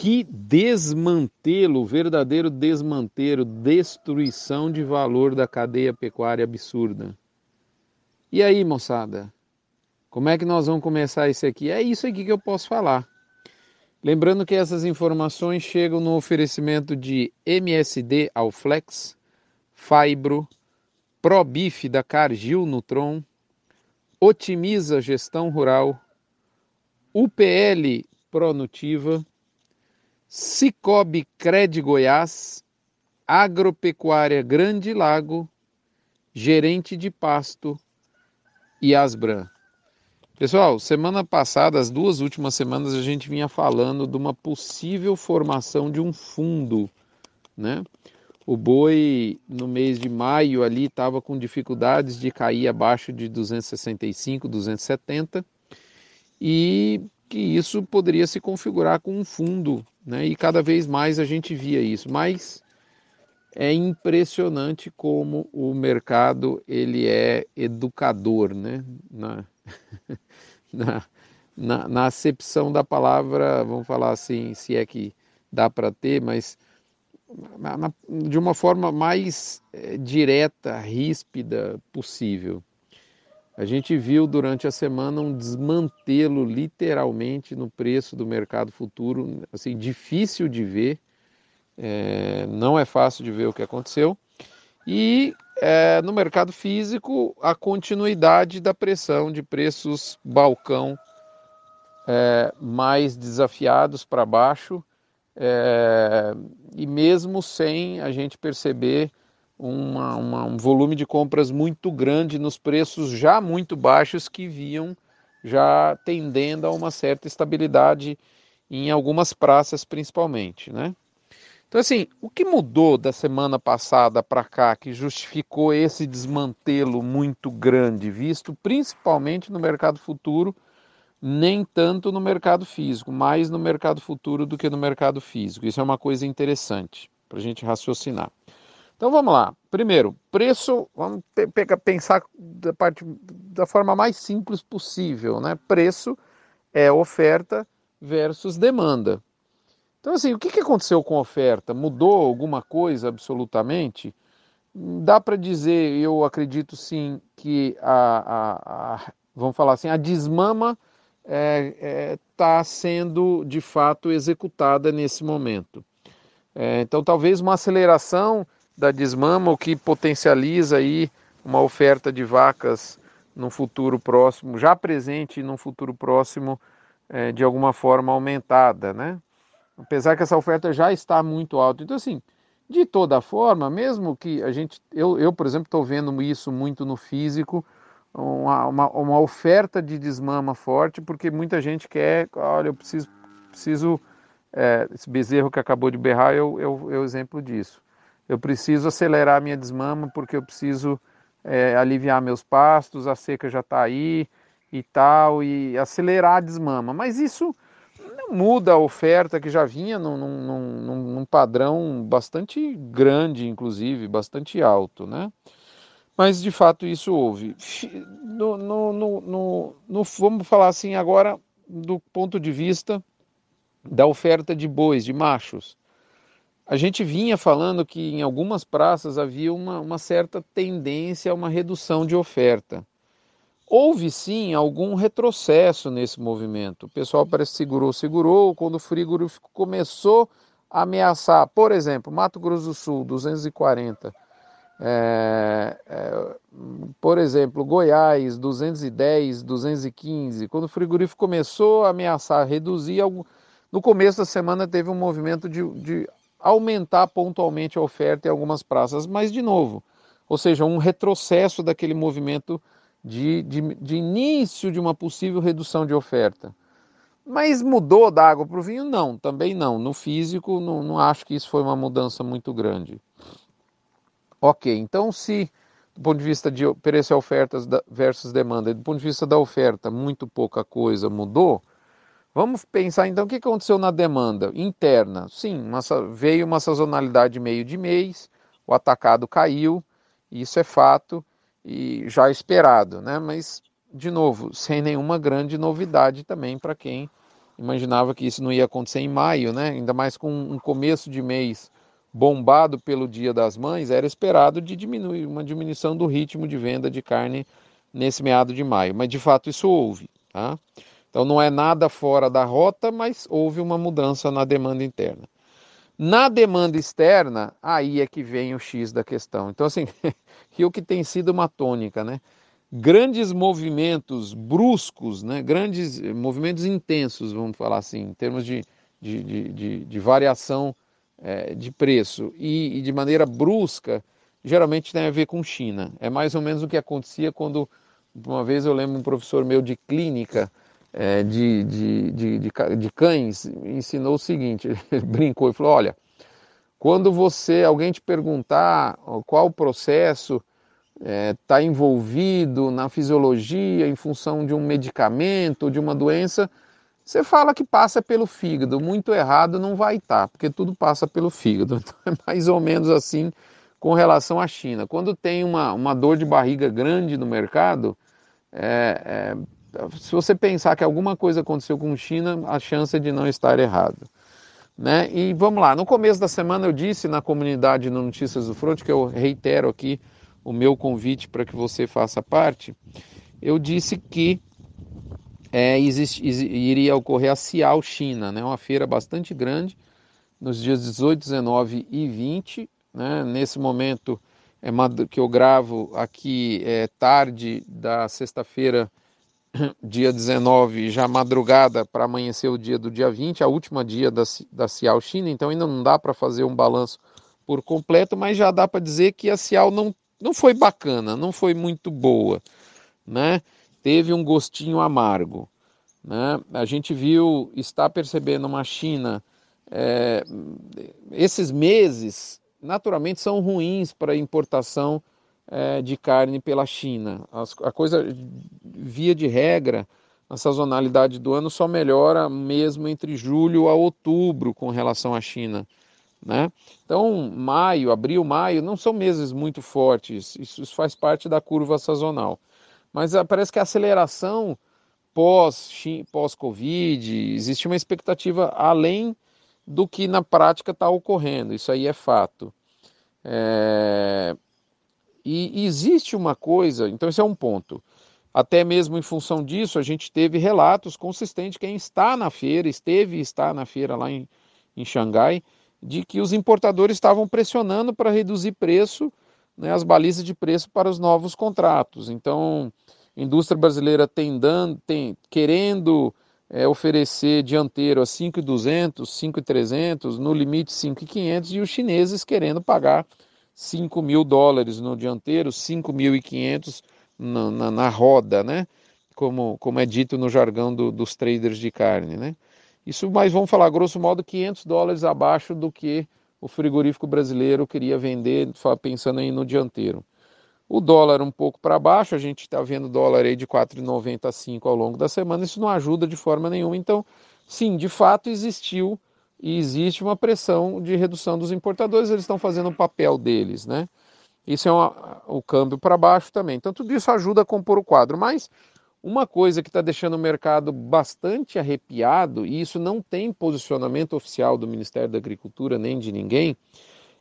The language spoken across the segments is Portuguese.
Que desmantelo, verdadeiro desmantelo, destruição de valor da cadeia pecuária absurda. E aí, moçada? Como é que nós vamos começar isso aqui? É isso aqui que eu posso falar. Lembrando que essas informações chegam no oferecimento de MSD Alflex, Fibro, Probif da Cargill Nutron, Otimiza Gestão Rural, UPL Pronutiva, Cicobi Cred Goiás, Agropecuária Grande Lago, Gerente de Pasto e Asbran. Pessoal, semana passada, as duas últimas semanas, a gente vinha falando de uma possível formação de um fundo, né? O boi no mês de maio ali estava com dificuldades de cair abaixo de 265, 270 e que isso poderia se configurar com um fundo, né? E cada vez mais a gente via isso. Mas é impressionante como o mercado ele é educador, né? Na, na, na, na acepção da palavra, vamos falar assim, se é que dá para ter, mas de uma forma mais é, direta, ríspida possível. A gente viu durante a semana um desmantelo literalmente no preço do mercado futuro, assim, difícil de ver, é, não é fácil de ver o que aconteceu. E é, no mercado físico, a continuidade da pressão de preços balcão é, mais desafiados para baixo, é, e mesmo sem a gente perceber uma, uma, um volume de compras muito grande nos preços já muito baixos que viam já tendendo a uma certa estabilidade em algumas praças principalmente, né? Então, assim, o que mudou da semana passada para cá que justificou esse desmantelo muito grande, visto principalmente no mercado futuro, nem tanto no mercado físico, mais no mercado futuro do que no mercado físico? Isso é uma coisa interessante para a gente raciocinar. Então vamos lá. Primeiro, preço, vamos pensar da, parte, da forma mais simples possível, né? Preço é oferta versus demanda. Então, assim, o que, que aconteceu com a oferta? Mudou alguma coisa absolutamente? Dá para dizer, eu acredito sim, que a, a, a, vamos falar assim, a desmama está é, é, tá sendo de fato executada nesse momento. É, então, talvez uma aceleração da desmama, o que potencializa aí uma oferta de vacas no futuro próximo, já presente no futuro próximo, é, de alguma forma aumentada, né? apesar que essa oferta já está muito alta. Então, assim, de toda forma, mesmo que a gente, eu, eu por exemplo, estou vendo isso muito no físico, uma, uma, uma, oferta de desmama forte, porque muita gente quer, olha, eu preciso, preciso é, esse bezerro que acabou de berrar é o, é, o, é o exemplo disso. Eu preciso acelerar a minha desmama porque eu preciso é, aliviar meus pastos, a seca já está aí e tal, e acelerar a desmama. Mas isso muda a oferta que já vinha num, num, num, padrão bastante grande, inclusive, bastante alto, né? Mas de fato isso houve. No, no, no, no, vamos falar assim agora do ponto de vista da oferta de bois, de machos. A gente vinha falando que em algumas praças havia uma, uma certa tendência a uma redução de oferta. Houve sim algum retrocesso nesse movimento. O pessoal parece que segurou, segurou. Quando o frigorífico começou a ameaçar, por exemplo, Mato Grosso do Sul, 240. É, é, por exemplo, Goiás, 210, 215. Quando o frigorífico começou a ameaçar reduzir, no começo da semana teve um movimento de, de aumentar pontualmente a oferta em algumas praças, mas de novo, ou seja, um retrocesso daquele movimento de, de, de início de uma possível redução de oferta. Mas mudou da água para o vinho? Não, também não. No físico, não, não acho que isso foi uma mudança muito grande. Ok, então se do ponto de vista de e ofertas versus demanda, do ponto de vista da oferta, muito pouca coisa mudou, vamos pensar então o que aconteceu na demanda interna. Sim, uma, veio uma sazonalidade meio de mês, o atacado caiu, isso é fato, e já esperado, né? Mas de novo, sem nenhuma grande novidade também para quem imaginava que isso não ia acontecer em maio, né? Ainda mais com um começo de mês bombado pelo Dia das Mães, era esperado de diminuir uma diminuição do ritmo de venda de carne nesse meado de maio, mas de fato isso houve, tá? Então não é nada fora da rota, mas houve uma mudança na demanda interna. Na demanda externa, aí é que vem o X da questão. Então assim, que o que tem sido uma tônica, né? Grandes movimentos bruscos, né? Grandes movimentos intensos, vamos falar assim, em termos de, de, de, de, de variação é, de preço e, e de maneira brusca, geralmente tem a ver com China. É mais ou menos o que acontecia quando, uma vez eu lembro um professor meu de clínica é, de, de, de, de, cães ensinou o seguinte, ele brincou e falou, olha, quando você, alguém te perguntar qual o processo está é, tá envolvido na fisiologia em função de um medicamento, de uma doença, você fala que passa pelo fígado, muito errado não vai estar, tá, porque tudo passa pelo fígado. Então é mais ou menos assim com relação à China. Quando tem uma, uma dor de barriga grande no mercado, é, é, se você pensar que alguma coisa aconteceu com China, a chance é de não estar errado. Né? E vamos lá, no começo da semana eu disse na comunidade no Notícias do Front, que eu reitero aqui o meu convite para que você faça parte, eu disse que é, existe, iria ocorrer a Cial China, né, uma feira bastante grande, nos dias 18, 19 e 20. Né, nesse momento é, que eu gravo aqui é tarde da sexta-feira, dia 19, já madrugada para amanhecer o dia do dia 20, a última dia da, da Cial China, então ainda não dá para fazer um balanço por completo, mas já dá para dizer que a Cial não, não foi bacana, não foi muito boa, né? teve um gostinho amargo. Né? A gente viu, está percebendo uma China, é, esses meses naturalmente são ruins para importação é, de carne pela China. As, a coisa, via de regra, a sazonalidade do ano só melhora mesmo entre julho a outubro com relação à China. Né? Então, maio, abril, maio não são meses muito fortes, isso faz parte da curva sazonal. Mas ah, parece que a aceleração pós-Covid, pós existe uma expectativa além do que na prática está ocorrendo, isso aí é fato. É... E, existe uma coisa, então esse é um ponto. Até mesmo em função disso, a gente teve relatos consistentes, quem está na feira, esteve e está na feira lá em, em Xangai, de que os importadores estavam pressionando para reduzir preço né, as balizas de preço para os novos contratos. Então, a indústria brasileira tem, tem querendo é, oferecer dianteiro a 5.200, 5.300, no limite 5.500, e os chineses querendo pagar 5 mil dólares no dianteiro, 5.500 na, na, na roda, né? Como, como é dito no jargão do, dos traders de carne, né? Isso, mas vamos falar grosso modo 500 dólares abaixo do que o frigorífico brasileiro queria vender, pensando aí no dianteiro. O dólar um pouco para baixo, a gente está vendo dólar aí de 4,90 a 5 ao longo da semana, isso não ajuda de forma nenhuma. Então, sim, de fato existiu e existe uma pressão de redução dos importadores, eles estão fazendo o papel deles, né? Isso é uma, o câmbio para baixo também. Então, tudo isso ajuda a compor o quadro. Mas uma coisa que está deixando o mercado bastante arrepiado, e isso não tem posicionamento oficial do Ministério da Agricultura nem de ninguém,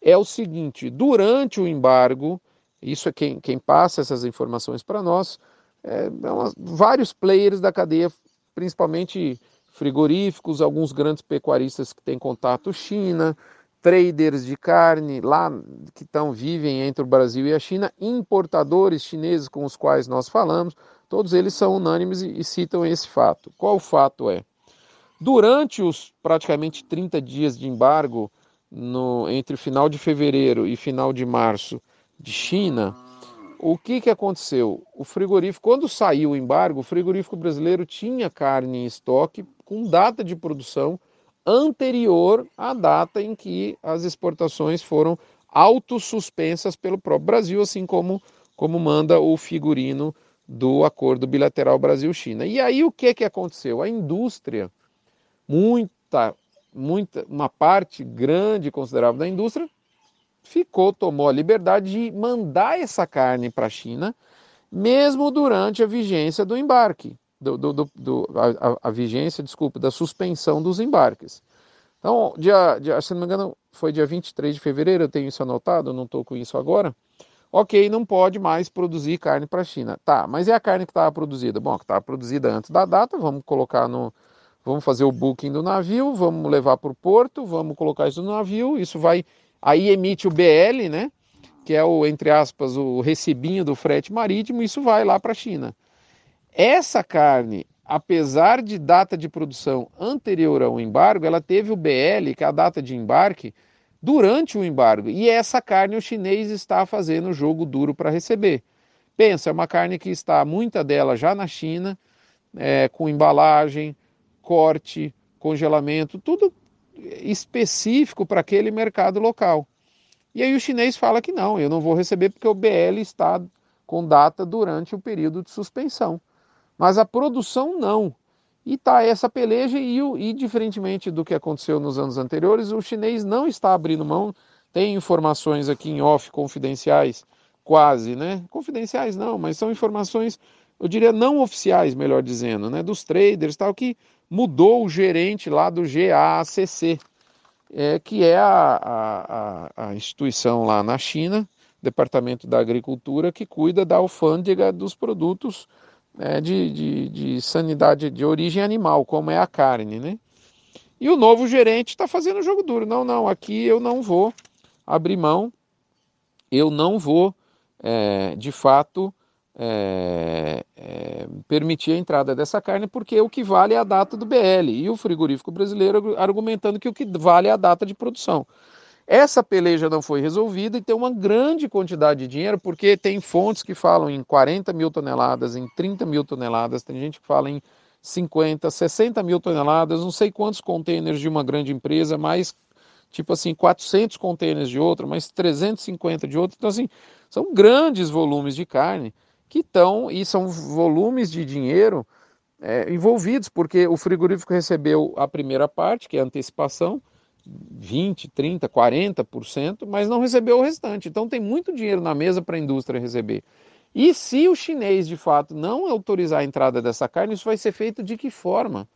é o seguinte: durante o embargo, isso é quem, quem passa essas informações para nós, é, é uma, vários players da cadeia, principalmente frigoríficos, alguns grandes pecuaristas que têm contato China, traders de carne lá que estão vivem entre o Brasil e a China, importadores chineses com os quais nós falamos, Todos eles são unânimes e, citam esse fato. Qual o fato é? Durante os praticamente 30 dias de embargo no, entre final de fevereiro e final de março de China, o que, que aconteceu? O frigorífico, quando saiu o embargo, o frigorífico brasileiro tinha carne em estoque com data de produção anterior à data em que as exportações foram autossuspensas pelo próprio Brasil, assim como, como manda o figurino do acordo bilateral Brasil-China. E aí o que que aconteceu? A indústria, muita, muita, uma parte grande considerável da indústria ficou, tomou a liberdade de mandar essa carne para a China, mesmo durante a vigência do embarque. Do, do, do a, a, vigência, desculpa, da suspensão dos embarques. Então, dia, dia, se não me engano, foi dia 23 de fevereiro, eu tenho isso anotado, não estou com isso agora. Ok, não pode mais produzir carne para a China. Tá, mas é a carne que estava produzida? Bom, que estava produzida antes da data, vamos colocar no. Vamos fazer o booking do navio, vamos levar para o porto, vamos colocar isso no navio, isso vai. Aí emite o BL, né? Que é o, entre aspas, o recibinho do frete marítimo, isso vai lá para a China. Essa carne apesar de data de produção anterior ao embargo, ela teve o BL, que é a data de embarque, durante o embargo. E essa carne o chinês está fazendo jogo duro para receber. Pensa, é uma carne que está, muita dela já na China, é, com embalagem, corte, congelamento, tudo específico para aquele mercado local. E aí o chinês fala que não, eu não vou receber porque o BL está com data durante o período de suspensão mas a produção não. E tá essa peleja e, e diferentemente do que aconteceu nos anos anteriores, o chinês não está abrindo mão. Tem informações aqui em off confidenciais, quase, né? Confidenciais não, mas são informações, eu diria não oficiais, melhor dizendo, né? Dos traders, tal que mudou o gerente lá do GACC, é, que é a, a, a instituição lá na China, Departamento da Agricultura, que cuida da alfândega dos produtos é, de, de, de sanidade de origem animal, como é a carne, né? E o novo gerente está fazendo o jogo duro. Não, não, aqui eu não vou abrir mão, eu não vou, é, de fato, é, é, permitir a entrada dessa carne, porque o que vale é a data do BL. E o frigorífico brasileiro argumentando que o que vale é a data de produção. Essa peleja não foi resolvida e tem uma grande quantidade de dinheiro, porque tem fontes que falam em 40 mil toneladas, em 30 mil toneladas, tem gente que fala em 50, 60 mil toneladas, não sei quantos contêineres de uma grande empresa, mais tipo assim, 400 contêineres de outra, mais 350 de outra. Então, assim, são grandes volumes de carne que estão, e são volumes de dinheiro é, envolvidos, porque o frigorífico recebeu a primeira parte, que é a antecipação, 20, 30, 40%, mas não recebeu o restante. Então tem muito dinheiro na mesa para a indústria receber. E se o chinês de fato não autorizar a entrada dessa carne, isso vai ser feito de que forma?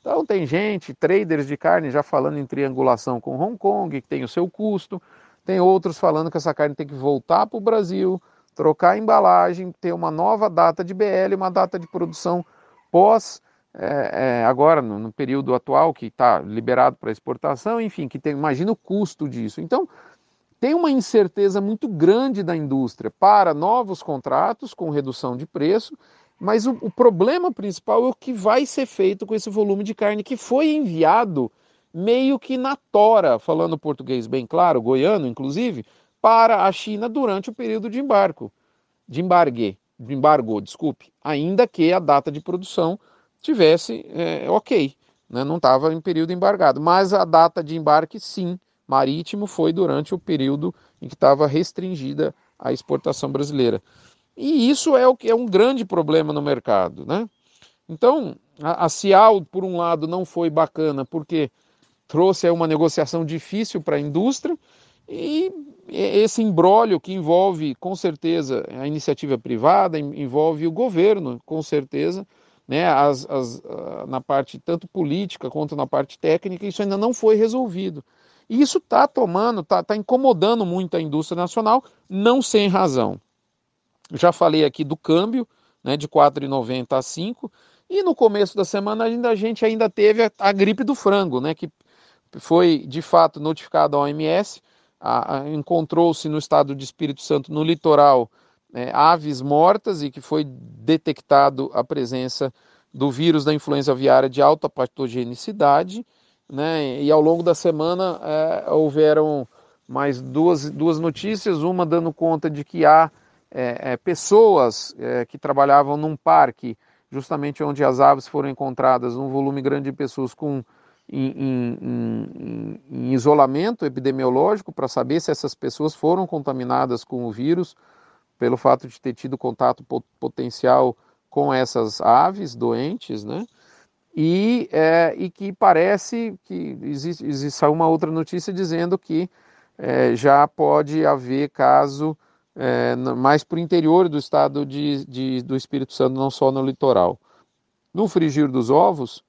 Então tem gente, traders de carne já falando em triangulação com Hong Kong, que tem o seu custo. Tem outros falando que essa carne tem que voltar para o Brasil, trocar a embalagem, ter uma nova data de BL, uma data de produção pós é, é, agora, no, no, período atual, que está liberado para exportação, enfim, que tem, imagina o custo disso. Então, tem uma incerteza muito grande da indústria para novos contratos com redução de preço, mas o, o problema principal é o que vai ser feito com esse volume de carne que foi enviado meio que na tora, falando português bem claro, goiano inclusive, para a China durante o período de embarco, de embargue, de embargo, desculpe, ainda que a data de produção tivesse é, ok, né? não estava em período embargado. Mas a data de embarque, sim, marítimo, foi durante o período em que estava restringida a exportação brasileira. E isso é o que é um grande problema no mercado, né? Então, a, a Cial, por um lado, não foi bacana porque trouxe uma negociação difícil para a indústria e esse embrólio que envolve, com certeza, a iniciativa privada, envolve o governo, com certeza, né, as, as, ah, na parte tanto política quanto na parte técnica, isso ainda não foi resolvido. E isso está tomando, está tá incomodando muito a indústria nacional, não sem razão. Já falei aqui do câmbio, né, de 4,90 a 5, e no começo da semana ainda, a gente ainda teve a, a gripe do frango, né, que foi de fato notificado à OMS, encontrou-se no estado de Espírito Santo, no litoral, é, aves mortas e que foi detectado a presença do vírus da influenza aviária de alta patogenicidade, né? E ao longo da semana é, houveram mais duas, duas notícias, uma dando conta de que há é, é pessoas é, que trabalhavam num parque, justamente onde as aves foram encontradas, um volume grande de pessoas com em, em, em, em isolamento epidemiológico para saber se essas pessoas foram contaminadas com o vírus pelo fato de ter tido contato potencial com essas aves doentes, né? E, é, e que parece que existe, existe uma outra notícia dizendo que é, já pode haver caso é, mais para o interior do estado de, de, do Espírito Santo, não só no litoral. no frigir dos ovos,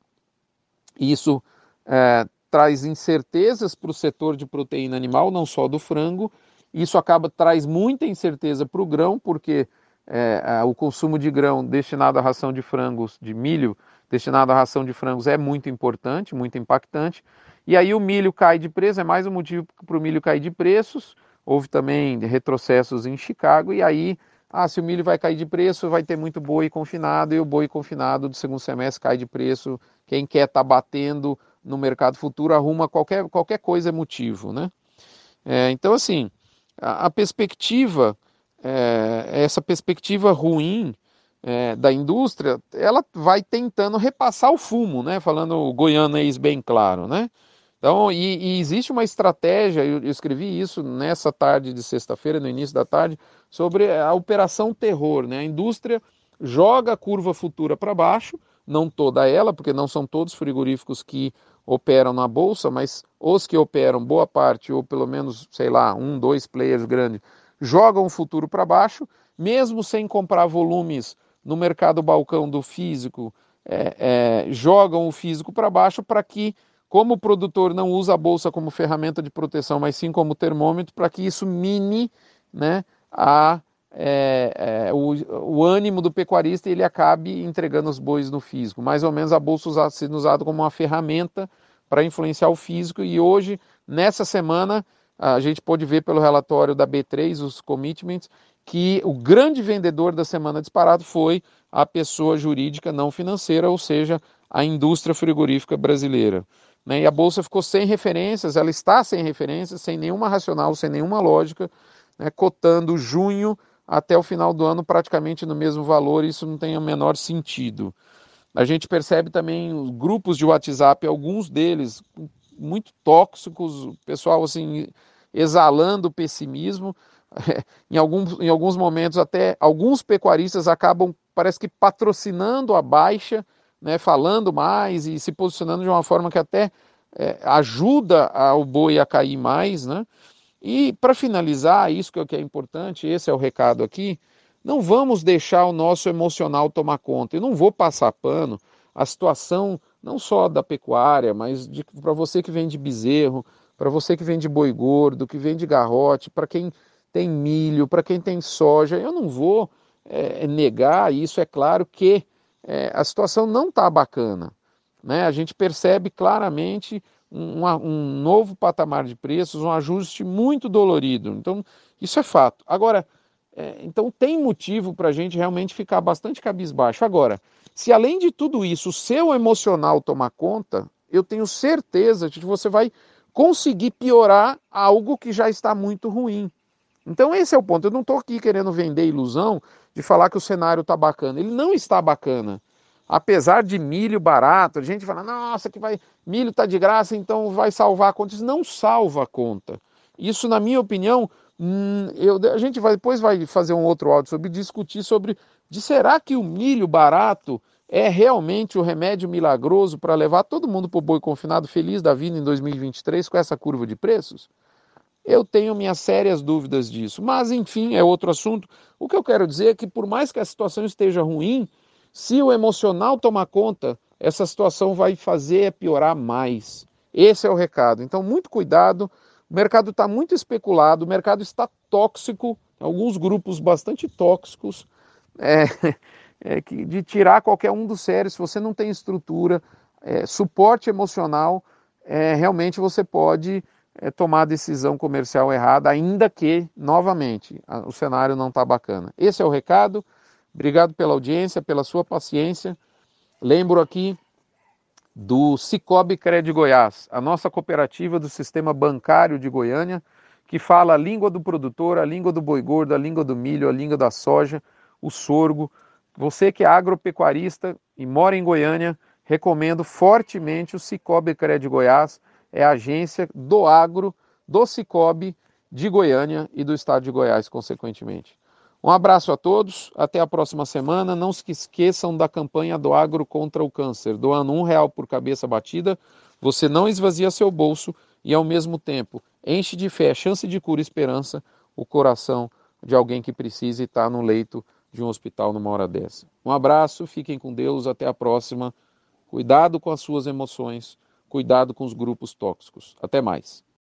isso é, traz incertezas para o setor de proteína animal, não só do frango. Isso acaba traz muita incerteza para o grão, porque é, o consumo de grão destinado à ração de frangos, de milho, destinado à ração de frangos é muito importante, muito impactante. E aí o milho cai de preço, é mais um motivo para o milho cair de preços. Houve também retrocessos em Chicago, e aí, ah, se o milho vai cair de preço, vai ter muito boi confinado, e o boi confinado do segundo semestre cai de preço. Quem quer estar tá batendo no mercado futuro arruma qualquer, qualquer coisa é motivo, né? É, então, assim, a, perspectiva, é, essa perspectiva ruim é, da indústria, ela vai tentando repassar o fumo, né? Falando o goianês bem claro, né? Então, e, e, existe uma estratégia, eu, eu escrevi isso nessa tarde de sexta-feira, no início da tarde, sobre a operação terror, né? A indústria joga a curva futura para baixo, não toda ela, porque não são todos frigoríficos que operam na bolsa, mas os que operam, boa parte, ou pelo menos, sei lá, um, dois players grandes, jogam o futuro para baixo, mesmo sem comprar volumes no mercado balcão do físico, é, é, jogam o físico para baixo para que, como o produtor não usa a bolsa como ferramenta de proteção, mas sim como termômetro, para que isso mine né, a, é, é, o, o, ânimo do pecuarista ele acabe entregando os bois no físico. Mais ou menos a bolsa usada, sendo usada como uma ferramenta para influenciar o físico e hoje, nessa semana, a gente pode ver pelo relatório da B3, os commitments, que o grande vendedor da semana disparado foi a pessoa jurídica não financeira, ou seja, a indústria frigorífica brasileira. Né? E a bolsa ficou sem referências, ela está sem referências, sem nenhuma racional, sem nenhuma lógica, né? cotando junho até o final do ano praticamente no mesmo valor, isso não tem o menor sentido. A gente percebe também os grupos de WhatsApp, alguns deles muito tóxicos, o pessoal assim exalando pessimismo. em, alguns, em alguns momentos até alguns pecuaristas acabam, parece que patrocinando a baixa, né, falando mais e se posicionando de uma forma que até é, ajuda o boi a cair mais, né? E para finalizar, isso que é o que é importante, esse é o recado aqui, não vamos deixar o nosso emocional tomar conta. Eu não vou passar pano a situação não só da pecuária, mas para você que vende bezerro, para você que vende boi gordo, que vende garrote, para quem tem milho, para quem tem soja. Eu não vou é, negar isso, é claro que é, a situação não está bacana. Né? A gente percebe claramente um, um, novo patamar de preços, um ajuste muito dolorido. Então, isso é fato. Agora, é, então tem motivo para a gente realmente ficar bastante cabisbaixo. Agora, se além de tudo isso o seu emocional tomar conta, eu tenho certeza de que você vai conseguir piorar algo que já está muito ruim. Então esse é o ponto. Eu não estou aqui querendo vender ilusão de falar que o cenário está bacana. Ele não está bacana. Apesar de milho barato, a gente fala, nossa, que vai, milho está de graça, então vai salvar a conta. Isso não salva a conta. Isso, na minha opinião, hum, eu, a gente vai, depois vai fazer um outro áudio sobre discutir sobre de será que o milho barato é realmente o remédio milagroso para levar todo mundo para o boi confinado feliz da vida em 2023 com essa curva de preços? Eu tenho minhas sérias dúvidas disso, mas enfim, é outro assunto. O que eu quero dizer é que, por mais que a situação esteja ruim, se o emocional tomar conta, essa situação vai fazer piorar mais. Esse é o recado. Então, muito cuidado. O mercado está muito especulado, o mercado está tóxico, alguns grupos bastante tóxicos, é, é, de tirar qualquer um do sério. Se você não tem estrutura, é, suporte emocional, é, realmente você pode é, tomar decisão comercial errada, ainda que, novamente, o cenário não está bacana. Esse é o recado. Obrigado pela audiência, pela sua paciência. Lembro aqui do Cicobi Cred Goiás, a nossa cooperativa do sistema bancário de Goiânia, que fala a língua do produtor, a língua do boi gordo, a língua do milho, a língua da soja, o sorgo. Você que é agropecuarista e mora em Goiânia, recomendo fortemente o Cicobi Cred Goiás é a agência do agro do Cicobi de Goiânia e do estado de Goiás, consequentemente. Um abraço a todos, até a próxima semana. Não se esqueçam da campanha do agro contra o câncer. Doando um real por cabeça batida, você não esvazia seu bolso e, ao mesmo tempo, enche de fé, chance de cura e esperança o coração de alguém que precisa estar no leito de um hospital numa hora dessa. Um abraço, fiquem com Deus, até a próxima. Cuidado com as suas emoções, cuidado com os grupos tóxicos. Até mais.